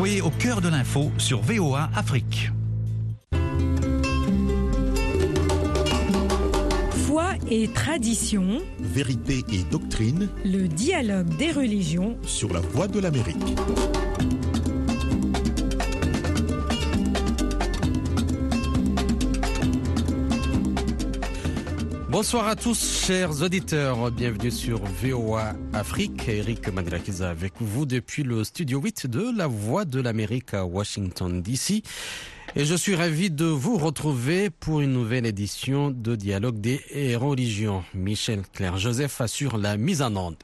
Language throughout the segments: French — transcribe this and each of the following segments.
Soyez au cœur de l'info sur VOA Afrique. Foi et tradition, Vérité et doctrine le dialogue des religions. sur la voie de l'Amérique. Bonsoir à tous, chers auditeurs. Bienvenue sur VOA Afrique. Eric Madelakiza avec vous depuis le studio 8 de La Voix de l'Amérique à Washington, D.C. Et je suis ravi de vous retrouver pour une nouvelle édition de Dialogue des religions. Michel Claire Joseph assure la mise en onde.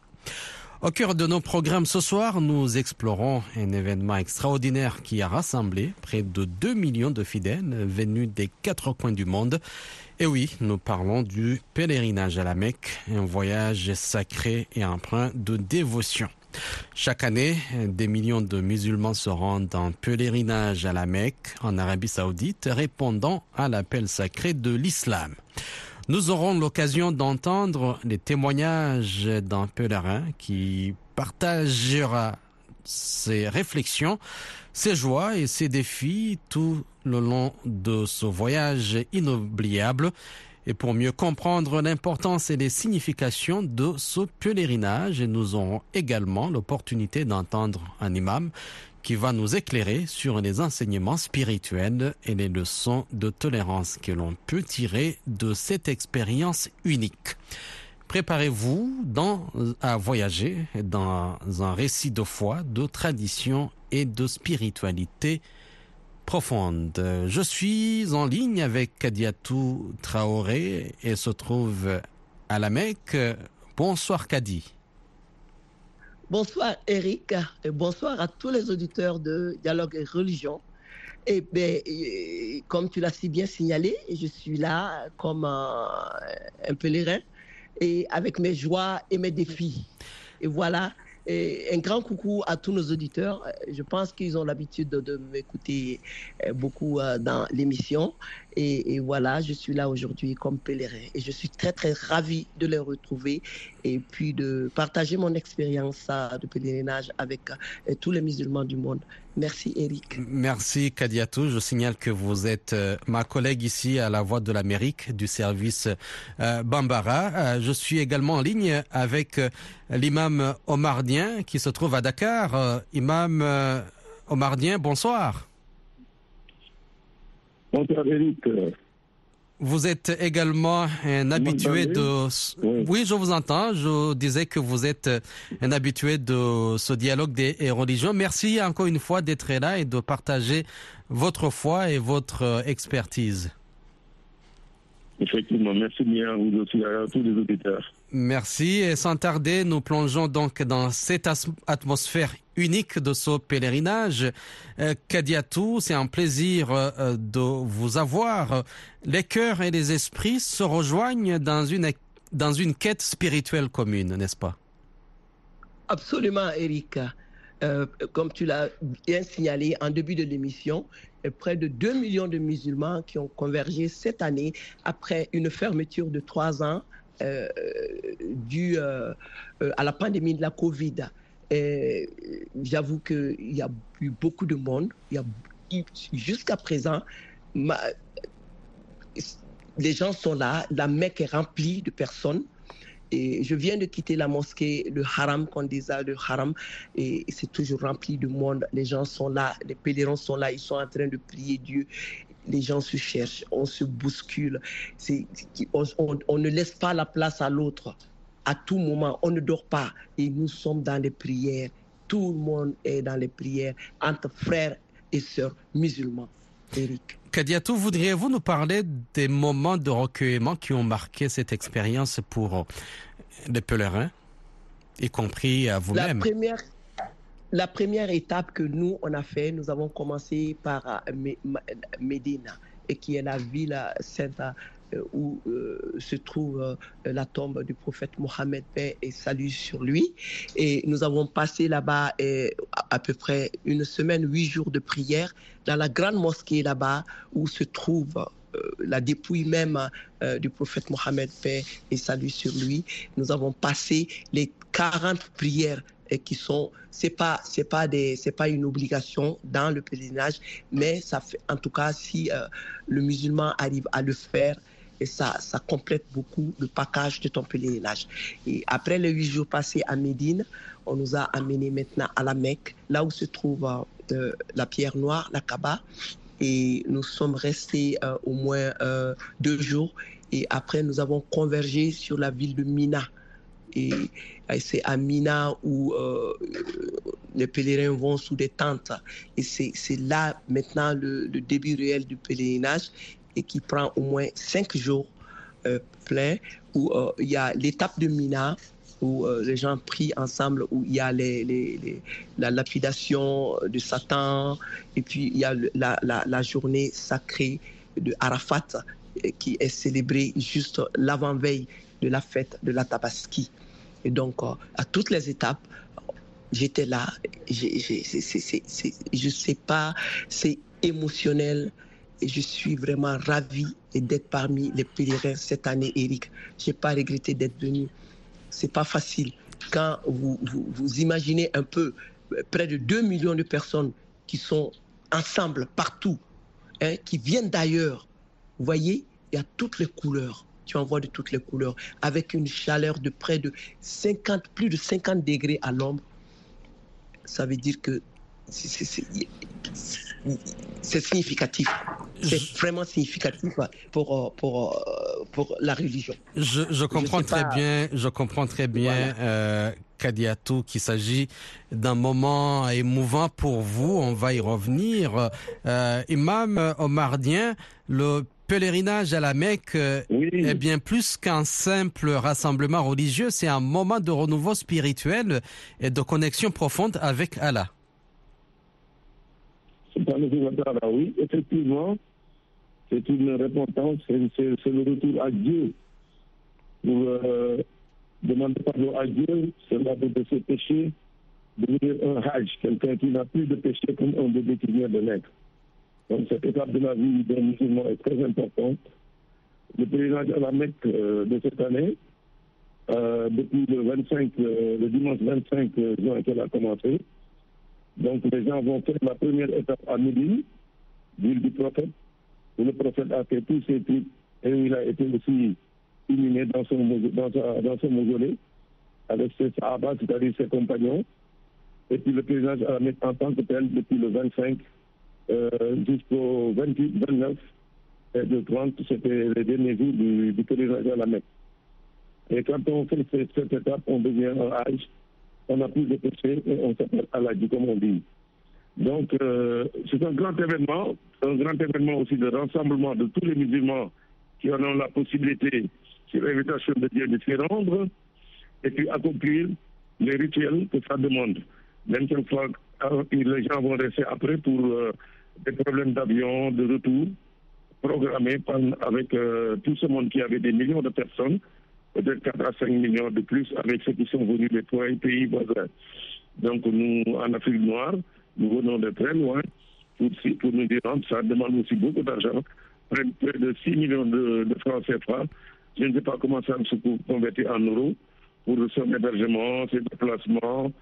Au cœur de nos programmes ce soir, nous explorons un événement extraordinaire qui a rassemblé près de 2 millions de fidèles venus des quatre coins du monde. Et oui, nous parlons du pèlerinage à la Mecque, un voyage sacré et empreint de dévotion. Chaque année, des millions de musulmans se rendent en pèlerinage à la Mecque, en Arabie saoudite, répondant à l'appel sacré de l'islam. Nous aurons l'occasion d'entendre les témoignages d'un pèlerin qui partagera ses réflexions, ses joies et ses défis tout le long de ce voyage inoubliable. Et pour mieux comprendre l'importance et les significations de ce pèlerinage, nous aurons également l'opportunité d'entendre un imam qui va nous éclairer sur les enseignements spirituels et les leçons de tolérance que l'on peut tirer de cette expérience unique. Préparez-vous à voyager dans un récit de foi, de tradition et de spiritualité profonde. Je suis en ligne avec Kadiatou Traoré et se trouve à la Mecque. Bonsoir Kadi. Bonsoir Eric bonsoir à tous les auditeurs de Dialogue et Religion. Et bien, euh, comme tu l'as si bien signalé, je suis là comme un, un pèlerin et avec mes joies et mes défis. Et voilà, un grand coucou à tous nos auditeurs. Je pense qu'ils ont l'habitude de, m'écouter euh, beaucoup euh, dans l'émission. Et, voilà, je suis là aujourd'hui comme pèlerin. Et je suis très, très ravie de les retrouver et puis de partager mon expérience de pèlerinage avec euh, tous les musulmans du monde. Merci Eric. Merci Kadiatou. Je signale que vous êtes euh, ma collègue ici à la Voix de l'Amérique du service euh, Bambara. Je suis également en ligne avec l'imam Omardien qui se trouve à Dakar. Imam Omardien, bonsoir. Eric. Vous êtes également un habitué de... Oui. Oui, je vous entends. Je disais que vous êtes un habitué de ce dialogue des religions. Merci encore une fois d'être là et de partager votre foi et votre euh, expertise. Effectivement, merci bien à vous aussi, à tous les auditeurs. Merci. Et sans tarder, nous plongeons donc dans cette atmosphère unique de ce pèlerinage. Euh, Kadiatou, c'est un plaisir euh, de vous avoir. Les cœurs et les esprits se rejoignent dans une, dans une quête spirituelle commune, n'est-ce pas? Absolument, Eric. Euh, comme tu l'as bien signalé en début de l'émission, euh, près de 2 millions de musulmans qui ont convergé cette année après une fermeture de trois ans euh, due à la pandémie de la Covid. J'avoue qu'il y a eu beaucoup de monde. Jusqu'à présent, les gens sont là, la Mecque est remplie de personnes. Et je viens de quitter la mosquée, le haram, qu'on disait le haram, et c'est toujours rempli de monde. Les gens sont là, les pèlerins sont là, ils sont en train de prier Dieu. Les gens se cherchent, on se bouscule. On- on ne laisse pas la place à l'autre. À tout moment, on ne dort pas. Et nous sommes dans les prières. Tout le monde est dans les prières entre frères et sœurs musulmans. Eric. Kadiatou, voudriez-vous nous parler des moments de recueillement qui ont marqué cette expérience pour euh, les pèlerins, y compris à La vous-même? première, la première étape que nous, on a fait, nous avons commencé par euh, Médina, qui est la ville euh, sainte où euh, se trouve euh, la tombe du prophète Mohammed, paix et salut sur lui. Et nous avons passé là-bas à, peu près une semaine, huit jours de prière dans la grande mosquée là-bas où se trouve euh, la dépouille même du prophète Mohammed, paix et salut sur lui. Nous avons passé les 40 prières qui sont, c'est pas, c'est pas des, c'est pas une obligation dans le pèlerinage, mais ça fait, en tout cas, si le musulman arrive à le faire, et ça, ça complète beaucoup le package de ton pèlerinage. Et après les huit jours passés à Médine, on nous a amenés maintenant à la Mecque, là où se trouve euh, la pierre noire, la Kaaba. Et nous sommes restés euh, au moins euh, deux jours. Et après, nous avons convergé sur la ville de Mina. Et, c'est à Mina où euh, les pèlerins vont sous des tentes. Et c'est là maintenant le début réel du pèlerinage et qui prend au moins cinq jours euh, pleins, où euh, il y a l'étape de Mina, où euh, les gens prient ensemble, où il y a la lapidation de Satan, et puis il y a la, la- journée sacrée de Arafat, qui est célébrée juste l'avant-veille de la fête de la Tabaski. Et donc, à toutes les étapes, j'étais là. Je sais pas, c'est émotionnel. Et je suis vraiment ravie d'être parmi les pèlerins cette année, Eric. J'ai pas regretté d'être venu. C'est pas facile. Quand vous, vous, imaginez un peu euh, près de 2 millions de personnes qui sont ensemble partout, hein, qui viennent d'ailleurs, vous voyez, il y a toutes les couleurs. Tu en vois de toutes les couleurs, avec une chaleur de près de 50, plus de 50 degrés à l'ombre. Ça veut dire que c'est significatif. C'est vraiment significatif pour, euh, pour, euh, pour la religion. Je, je comprends très pas. bien, je comprends très bien, Voilà. euh, Kadiatou, qu'il s'agit d'un moment émouvant pour vous. On va y revenir. Euh, Imam Omardien, le pèlerinage à la Mecque euh, Oui, est bien plus qu'un simple rassemblement religieux. C'est un moment de renouveau spirituel et de connexion profonde avec Allah. Seigneur, oui, effectivement, c'est une repentance, c'est le retour à Dieu. Pour euh, demander pardon à Dieu, c'est là de ses péchés, devenir un hajj, quelqu'un qui n'a plus de péché comme un bébé qui vient de naître. Donc cette étape de la vie d'un musulman est très importante. Le à la Mecque euh, de cette année, euh, depuis le 25, euh, le dimanche 25 juin qu'elle a commencé, donc les gens vont faire la première étape à Médine, ville du prophète, où le prophète a fait tous ses trucs et où il a été aussi inhumé dans son, dans sa- dans son mausolée avec ses sahabas, c'est-à-dire ses compagnons. Et puis le pèlerinage à Mecque en tant que tel depuis le 25 euh, jusqu'au 28, 29 et le 30, c'était les derniers jours du, du pèlerinage à la Mecque. Et quand on fait cette, cette étape, on devient un âge, on n'a plus de péché et on s'appelle Aladji, comme on dit. Donc, euh, c'est un grand événement, un grand événement aussi de rassemblement de tous les musulmans qui en ont la possibilité, sur l'invitation de Dieu, de s'y rendre et puis accomplir les rituels que ça demande. Même quelquefois, les gens vont rester après pour euh, des problèmes d'avion, de retour, programmés avec euh, tout ce monde qui avait des millions de personnes, peut-être 4 à 5 millions de plus avec ceux qui sont venus des pays voisins. Donc nous, en Afrique noire, nous venons de très loin pour, nous y rendre. Ça demande aussi beaucoup d'argent, près, près de 6 millions de, de francs CFA. Je ne sais pas comment ça se convertir en euros pour son hébergement, ses déplacements,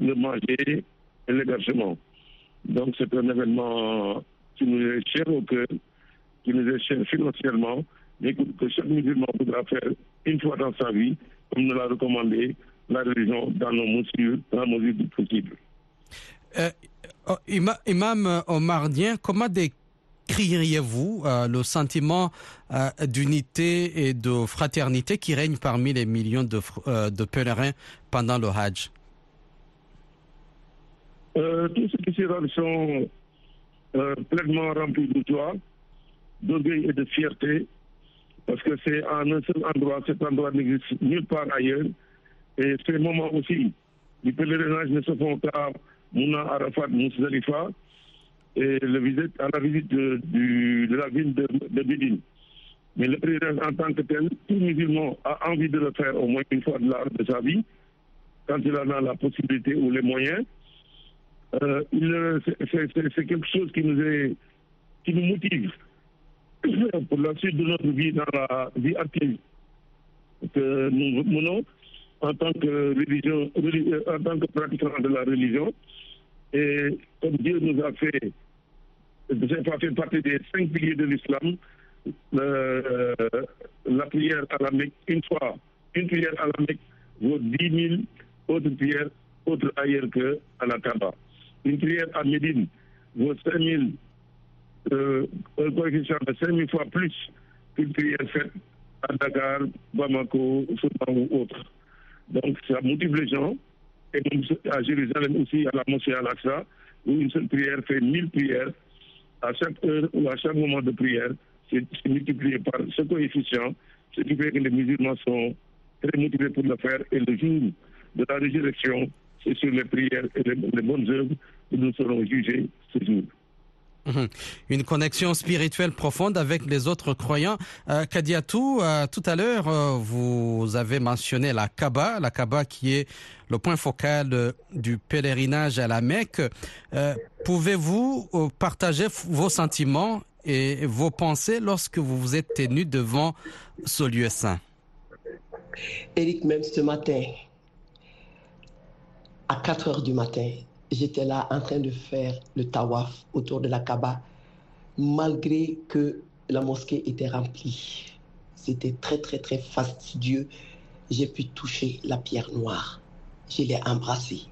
le manger et l'hébergement. Donc c'est un événement qui nous est cher au cœur, qui nous est cher financièrement, mais que, que chaque musulman voudra faire une fois dans sa vie, comme nous l'a recommandé la religion dans nos mesures, dans la mesure du possible. Euh, oh, Ima- Imam Omardien, comment décririez-vous euh, le sentiment euh, d'unité et de fraternité qui règne parmi les millions de, euh, pèlerins pendant le Hajj? Euh, tous ceux qui rendent sont euh, pleinement remplis de joie, d'orgueil et de fierté, parce que c'est en un seul endroit, cet endroit n'existe nulle part ailleurs. Et ces moments aussi du pèlerinage ne se font qu'à Mouna, Arafat, Mousdalifa, et le visite, à la visite de, la ville de, de Médine. Mais le pèlerinage en tant que tel, tout musulman a envie de le faire au moins une fois de, la, de sa vie, quand il en a la possibilité ou les moyens. Euh, c'est- quelque chose qui nous motive pour la suite de notre vie dans la vie active que nous menons. en tant que religion, en tant que pratiquant de la religion. Et comme Dieu nous a fait, ça fait partie des cinq piliers de l'islam, euh, la prière à la Mecque, une fois, une prière à la Mecque vaut 10 000 autres prières, autres ailleurs qu'à la Kaaba. Une prière à Médine vaut 5 000, un coefficient de 5 000 fois plus qu'une prière faite à Dakar, Bamako, Soudan ou autre. Donc, ça motive les gens. Et à Jérusalem aussi, à la mosquée Al-Aqsa, où une seule prière fait 1000 prières. À chaque heure ou à chaque moment de prière, c'est multiplié par ce coefficient, ce qui fait que les musulmans sont très motivés pour le faire. Et le jour de la résurrection, c'est sur les prières et les bonnes œuvres que nous serons jugés ce jour. Mhm. Une connexion spirituelle profonde avec les autres croyants. Euh, Kadiatou, euh, tout à l'heure, euh, vous avez mentionné la Kaaba, la Kaaba qui est le point focal euh, du pèlerinage à la Mecque. Pouvez-vous partager vos sentiments et vos pensées lorsque vous vous êtes tenu devant ce lieu saint? Eric, même ce matin, à 4 heures du matin, j'étais là en train de faire le tawaf autour de la Kaaba, malgré que la mosquée était remplie. C'était très, très, très fastidieux. J'ai pu toucher la pierre noire. Je l'ai embrassée.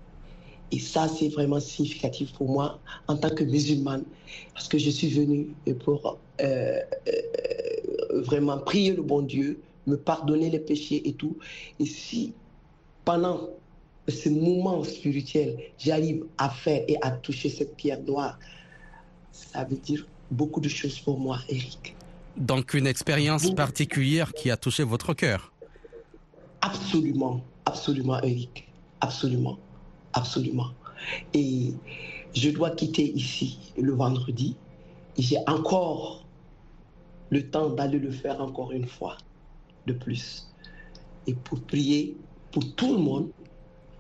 Et ça, c'est vraiment significatif pour moi en tant que musulmane, parce que je suis venue pour euh, euh, vraiment prier le bon Dieu, me pardonner les péchés et tout. Et si pendant ce moment spirituel, j'arrive à faire et à toucher cette pierre noire, ça veut dire beaucoup de choses pour moi, Eric. Donc une expérience particulière qui a touché votre cœur Absolument, absolument, Eric. Absolument, absolument. Et je dois quitter ici le vendredi. J'ai encore le temps d'aller le faire encore une fois de plus. Et pour prier pour tout le monde,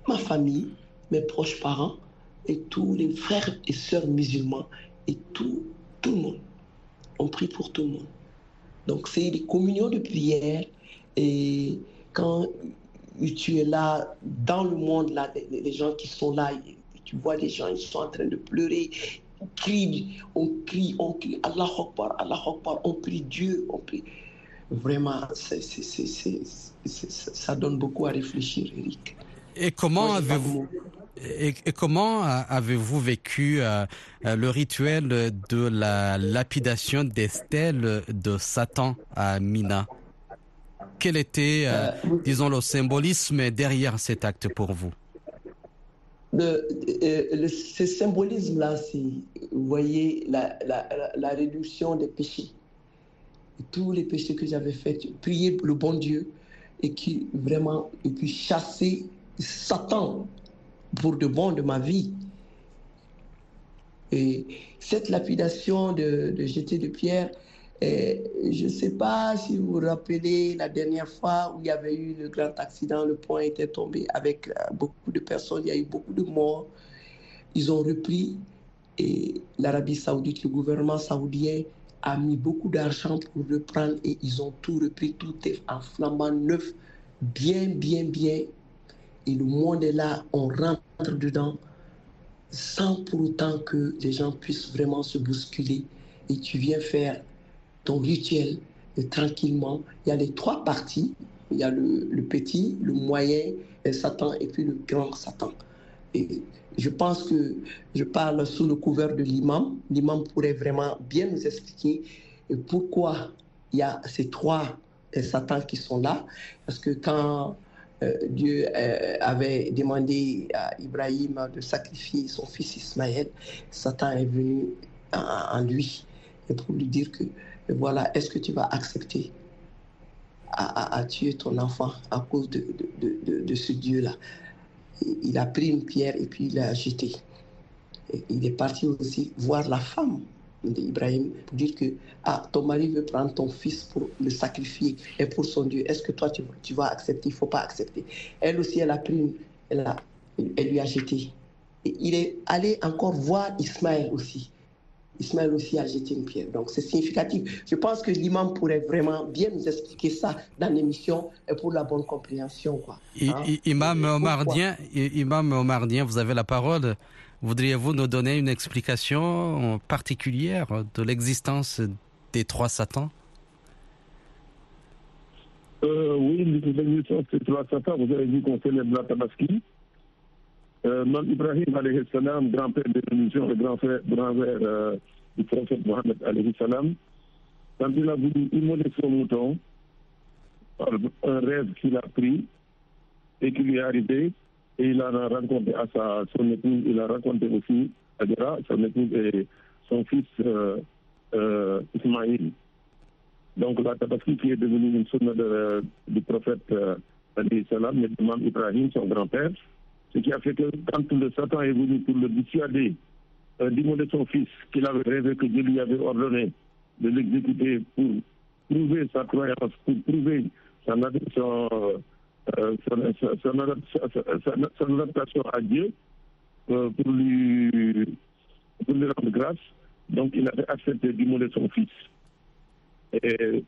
ma famille, mes proches parents et tous les frères et sœurs musulmans et tout, tout le monde. On prie pour tout le monde. Donc c'est des communions de prière et quand tu es là dans le monde, là, les, gens qui sont là, tu vois les gens, ils sont en train de pleurer, on crie, on crie, on crie, Allah Akbar, Allah Akbar, on prie Dieu, on prie. Vraiment, ça donne beaucoup à réfléchir, Eric. Et comment avez-vous et, et comment avez-vous vécu euh, euh, le rituel de la lapidation des stèles de Satan à Mina? Quel était, euh, disons, le symbolisme derrière cet acte pour vous? Le, le- ce symbolisme-là, c'est, vous voyez, la, la réduction des péchés. Tous les péchés que j'avais faits, prier le bon Dieu et qui vraiment, et puis chasser Satan pour de bon de ma vie. Et cette lapidation de, jeter de pierre, euh, je ne sais pas si vous vous rappelez la dernière fois où il y avait eu le grand accident, le pont était tombé avec euh, beaucoup de personnes, il y a eu beaucoup de morts. Ils ont repris et l'Arabie saoudite, le gouvernement saoudien a mis beaucoup d'argent pour reprendre et ils ont tout repris, tout est en flambant neuf, bien, bien, bien. Et le monde est là, on rentre dedans sans pour autant que les gens puissent vraiment se bousculer. Et tu viens faire ton rituel et tranquillement. Il y a les trois parties. Il y a le, petit, le moyen, et Satan, et puis le grand Satan. Et je pense que je parle sous le couvert de l'imam. L'imam pourrait vraiment bien nous expliquer pourquoi il y a ces trois Satans qui sont là. Parce que quand Dieu euh, avait demandé à Ibrahim de sacrifier son fils Ismaël, Satan est venu en, lui pour lui dire que euh, voilà, est-ce que tu vas accepter à, tuer ton enfant à cause de, de- ce Dieu-là? Il a pris une pierre et puis il l'a jetée. Et il est parti aussi voir la femme d'Ibrahim pour dire que ah, ton mari veut prendre ton fils pour le sacrifier et pour son Dieu. Est-ce que toi tu, tu vas accepter? Il ne faut pas accepter. Elle aussi, elle a pris une, elle, a- elle lui a jeté. Et il est allé encore voir Ismaël aussi. Ismaël aussi a jeté une pierre. Donc c'est significatif. Je pense que l'imam pourrait vraiment bien nous expliquer ça dans l'émission et pour la bonne compréhension. Quoi. Hein? Imam Omardien, Imam Omardien, vous avez la parole. Voudriez-vous nous donner une explication particulière de l'existence des trois satans? Euh, Oui, l'existence des trois satans, vous avez dit qu'on célèbre la Tabaski. Euh, Ibrahim grand-père de l'émission, le grand-frère grand euh, du prophète Mohammed quand il a voulu immoler son mouton, un rêve qu'il a pris et qui lui est arrivé, et il a raconté à sa, son épouse, il a raconté aussi à Dira, son épouse et son fils euh, euh, Ismaïl. Donc la tabaski qui est devenue une de, du prophète euh, salam, mais de Ibrahim, son grand-père, ce qui a fait que quand le Satan est venu pour le dissuader euh, d'immoler son fils, qu'il avait rêvé que Dieu lui avait ordonné de l'exécuter pour prouver sa croyance, pour prouver son, son euh, son, adaptation à Dieu euh, pour, lui, rendre grâce. Donc il avait accepté d'immoler son fils. Et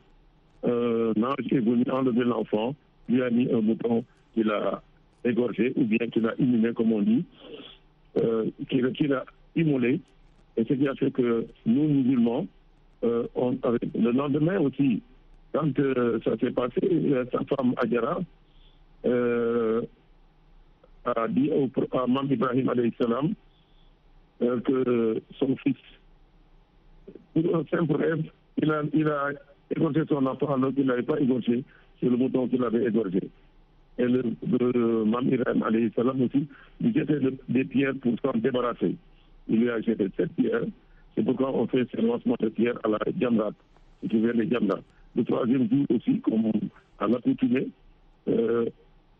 euh, l'ange est venu enlever l'enfant, lui a mis un bouton qu'il a égorgé, ou bien qu'il a inhumé, comme on dit, euh, qu'il a immolé. Et ce qui a fait que nous, musulmans, euh, le lendemain aussi, quand euh, ça s'est passé, sa femme Adjara, euh, a dit au, à Mam Ibrahim salam euh, que son fils, pour un simple rêve, il a, il a égorgé son enfant alors qu'il n'avait pas égorgé sur le bouton qu'il avait égorgé. Et le, le Mam Ibrahim salam aussi lui jetait des pierres pour s'en débarrasser. Il lui a jeté sept pierres. C'est pourquoi on fait ce lancement de pierres à la Djamrat, ce qui vient de Djamrat. Le troisième jour aussi, comme à l'accoutumée, euh,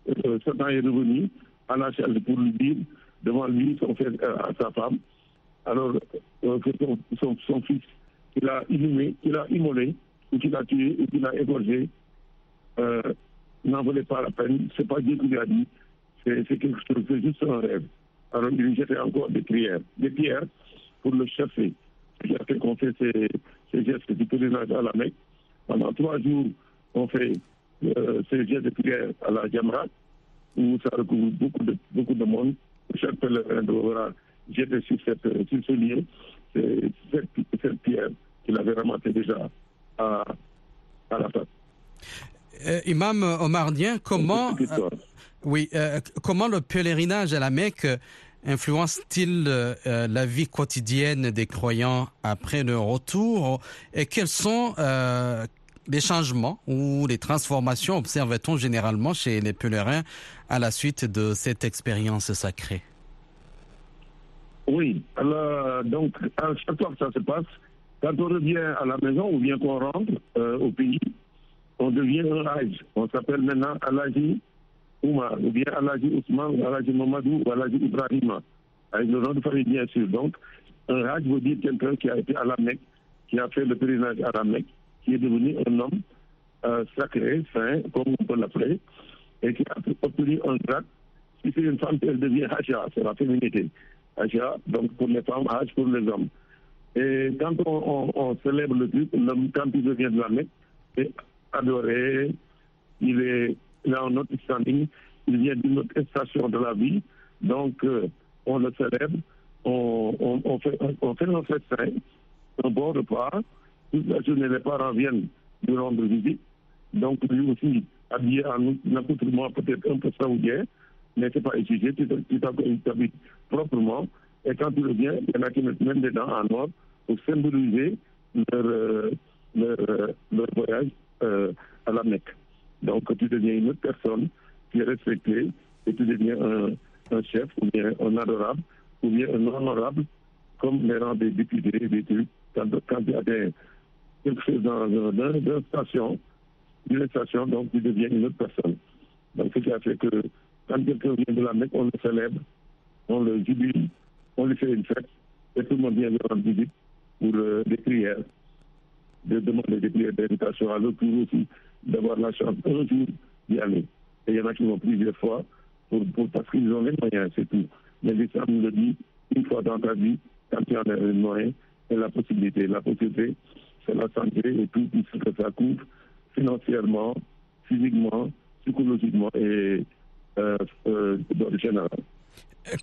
euh, Satan est revenu à la chaise pour lui dire devant lui, son frère, euh, à sa femme, alors euh, que son, son, fils, qu'il a inhumé, qu'il a immolé, ou qu'il a tué, ou qu'il a égorgé, euh, n'en valait pas la peine. C'est pas Dieu qui lui a dit, c'est quelque chose, c'est juste un rêve. Alors il jetait encore des prières, des pierres pour le chercher. Il a fait qu'on fait ces, ces gestes du pèlerinage à la Mecque. Pendant trois jours, on fait euh, ces gestes de prière à la Jamra, où ça recouvre beaucoup de, beaucoup de monde. Chaque pèlerin devra jeter sur, cette, sur ce lieu cette, cette pierre qu'il avait ramassée déjà à, à la face. Euh, Imam Omardien, comment, euh, oui, euh, comment le pèlerinage à la Mecque influence-t-il la vie quotidienne des croyants après le retour? Et quels sont les changements ou les transformations observe-t-on généralement chez les pèlerins à la suite de cette expérience sacrée? Oui, alors, donc à chaque fois que ça se passe, quand on revient à la maison ou bien qu'on rentre euh, au pays, on devient un Hajj. On s'appelle maintenant Alaji Oumar, ou bien Alaji Ousmane, ou Alaji Mamadou, ou Alaji Ibrahima, avec le nom de famille bien sûr. Donc, un Hajj veut dire quelqu'un qui a été à la Mecque, qui a fait le pèlerinage à la Mecque, qui est devenu un homme euh, sacré, saint, comme on peut l'appeler, et qui a obtenu un grade. Si c'est une femme, elle devient Haja, c'est la féminité. Haja, donc pour les femmes, Hajj pour les hommes. Et quand on, célèbre le l'homme, quand il devient de la Mecque, est adoré, il est il a un autre standing, il vient d'une autre station de la vie, donc euh, on le célèbre, on, on, on, fait, on fait un festin, un bon repas, toute la journée les parents viennent lui rendre visite, donc lui aussi habillé en accoutrement peut-être un peu saoudien, mais c'est pas exigé, tu t'habilles proprement, et quand tu reviens, il y en a qui mettent même des dents en or pour symboliser leur, euh, leur, leur voyage euh, à la Mecque. Donc tu deviens une autre personne qui est respectée et tu deviens un, un chef ou bien un adorable ou bien un honorable comme les rangs des députés des trucs. Quand, quand y a des, quelque chose dans, dans, dans une station, une station, donc tu deviens une autre personne. Donc ce qui a fait que quand quelqu'un vient de la Mecque, on le célèbre, on le jubile, on lui fait une fête et tout le monde vient lui rendre visite pour euh, des prières, de demander des prières d'invitation à l'autre aussi d'avoir la chance un jour d'y aller. Et il y en a qui vont plusieurs fois pour, pour, parce qu'ils ont les moyens, c'est tout. Mais l'islam nous le dit, une fois dans ta vie, quand tu en as les moyens, et la possibilité. La possibilité, c'est la santé et tout ce que ça couvre financièrement, physiquement, psychologiquement et euh, euh, dans le général.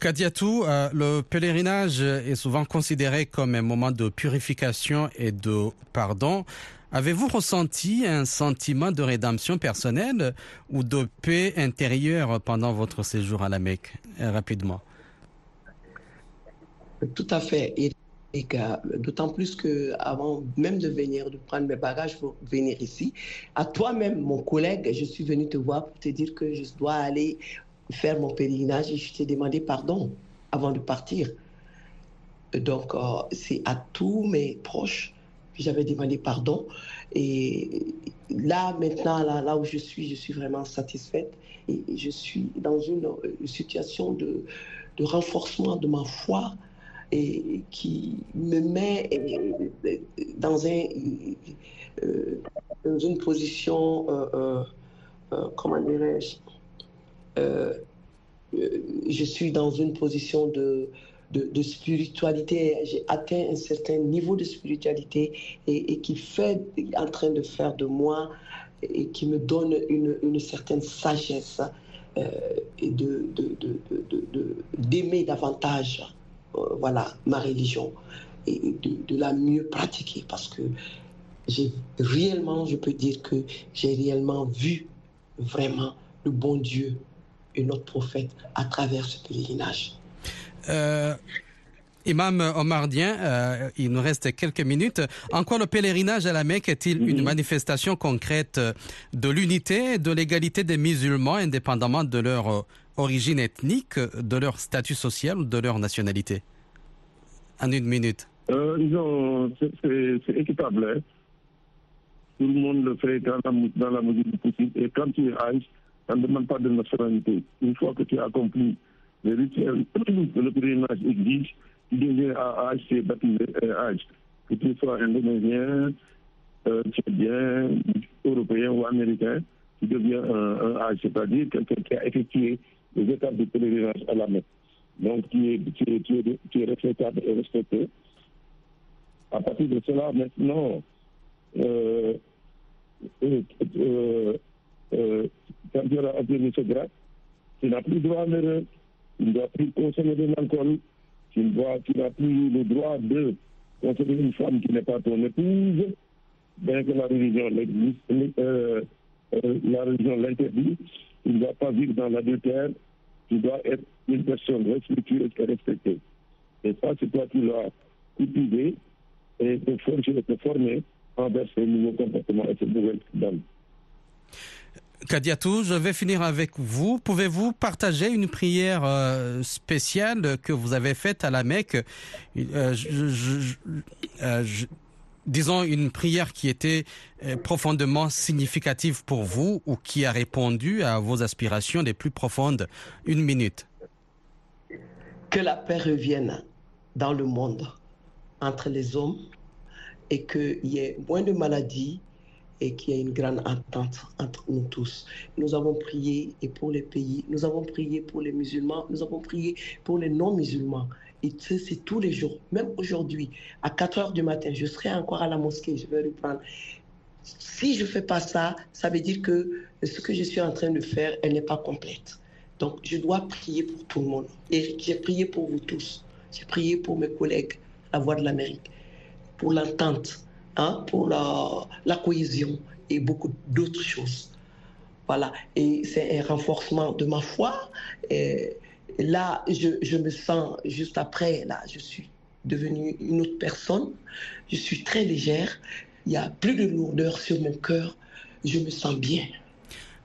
Kadiatou, euh, le pèlerinage est souvent considéré comme un moment de purification et de pardon. Avez-vous ressenti un sentiment de rédemption personnelle ou de paix intérieure pendant votre séjour à la Mecque Rapidement? Tout à fait. D'autant plus que avant même de venir, de prendre mes bagages pour venir ici, à toi-même, mon collègue, je suis venu te voir pour te dire que je dois aller faire mon pèlerinage et je t'ai demandé pardon avant de partir. Donc, euh, c'est à tous mes proches que j'avais demandé pardon. Et là, maintenant, là, où je suis, je suis vraiment satisfaite. Et je suis dans une, situation de, de renforcement de ma foi et qui me met dans, un, euh, dans une position, euh, euh, comment dirais-je, je suis dans une position de, de, spiritualité. J'ai atteint un certain niveau de spiritualité et, qui fait, en train de faire de moi et qui me donne une, une certaine sagesse et de, d'aimer davantage euh, voilà, ma religion et de, la mieux pratiquer parce que j'ai réellement, je peux dire que j'ai réellement vu vraiment le bon Dieu et notre prophète à travers ce pèlerinage. Euh, Imam Omardien, euh, il nous reste quelques minutes. En quoi le pèlerinage à la Mecque est-il une manifestation concrète de l'unité et de l'égalité des musulmans, indépendamment de leur origine ethnique, de leur statut social ou de leur nationalité? En une minute. Euh, disons, c'est équitable. Hein. Tout le monde le fait dans la, dans du possible. Et quand tu es âge, on ne demande pas de nationalité. Une fois que tu as accompli les rituels que le pèlerinage exige, tu deviens à âge, tu baptisé âge. Que tu sois indonésien, euh, tchadien, européen ou américain, tu deviens un, âge, c'est-à-dire quelqu'un qui a effectué les étapes de pèlerinage à la Mecque. Donc, tu es, tu, es, tu, es, tu es respectable et respecté. À partir de cela, maintenant, euh, euh, euh, quand tu auras obtenu ce grade, tu n'as plus droit à l'erreur, tu ne dois plus consommer de l'alcool, tu n'as plus le droit de consommer une femme qui n'est pas ton épouse, bien que la religion l'interdit, tu ne dois pas vivre dans l'adultère, tu dois être une personne respectueuse et respectée. Et ça, c'est toi qui l'as cultivé et te forger, te former envers ces nouveaux comportements et ces nouvelles donnes. Kadiatou, je vais finir avec vous. Pouvez-vous partager une prière euh, spéciale que vous avez faite à la Mecque? Euh, euh, disons une prière qui était euh, profondément significative pour vous ou qui a répondu à vos aspirations les plus profondes? Une minute. Que la paix revienne dans le monde entre les hommes et qu'il y ait moins de maladies et qu'il y ait une grande entente entre nous tous. Nous avons prié et pour les pays, nous avons prié pour les musulmans, nous avons prié pour les non-musulmans. Et c'est tous les jours. Même aujourd'hui, à 4 heures du matin, je serai encore à la mosquée, je vais reprendre. Si je ne fais pas ça, ça veut dire que ce que je suis en train de faire, elle n'est pas complète. Donc, je dois prier pour tout le monde. Et j'ai prié pour vous tous. J'ai prié pour mes collègues, la Voix de l'Amérique, pour l'entente, hein, pour la, cohésion et beaucoup d'autres choses. Voilà. Et c'est un renforcement de ma foi. Là, je, me sens juste après, là, je suis devenue une autre personne. Je suis très légère. Il n'y a plus de lourdeur sur mon cœur. Je me sens bien.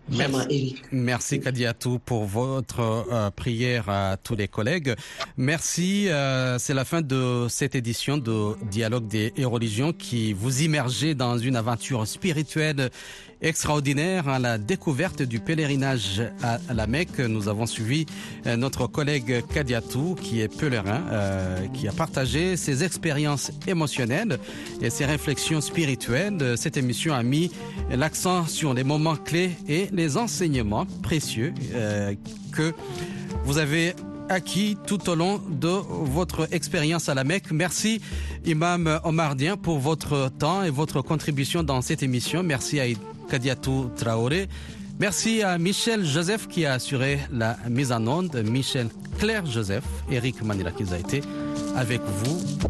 Merci, Eric. Merci Kadiatou pour votre euh, prière à tous les collègues. Merci. Euh, c'est la fin de cette édition de Dialogue des religions qui vous immergez dans une aventure spirituelle extraordinaire à la découverte du pèlerinage à la Mecque. Nous avons suivi euh, notre collègue Kadiatou, qui est pèlerin, euh, qui a partagé ses expériences émotionnelles et ses réflexions spirituelles. Cette émission a mis l'accent sur les moments clés et les enseignements précieux euh, que vous avez acquis tout au long de votre expérience à la Mecque. Merci, Imam Omardien, pour votre temps et votre contribution dans cette émission. Merci à Merci à Michel Joseph qui a assuré la mise en onde. Michel Claire Joseph, Eric Manila qui a été avec vous.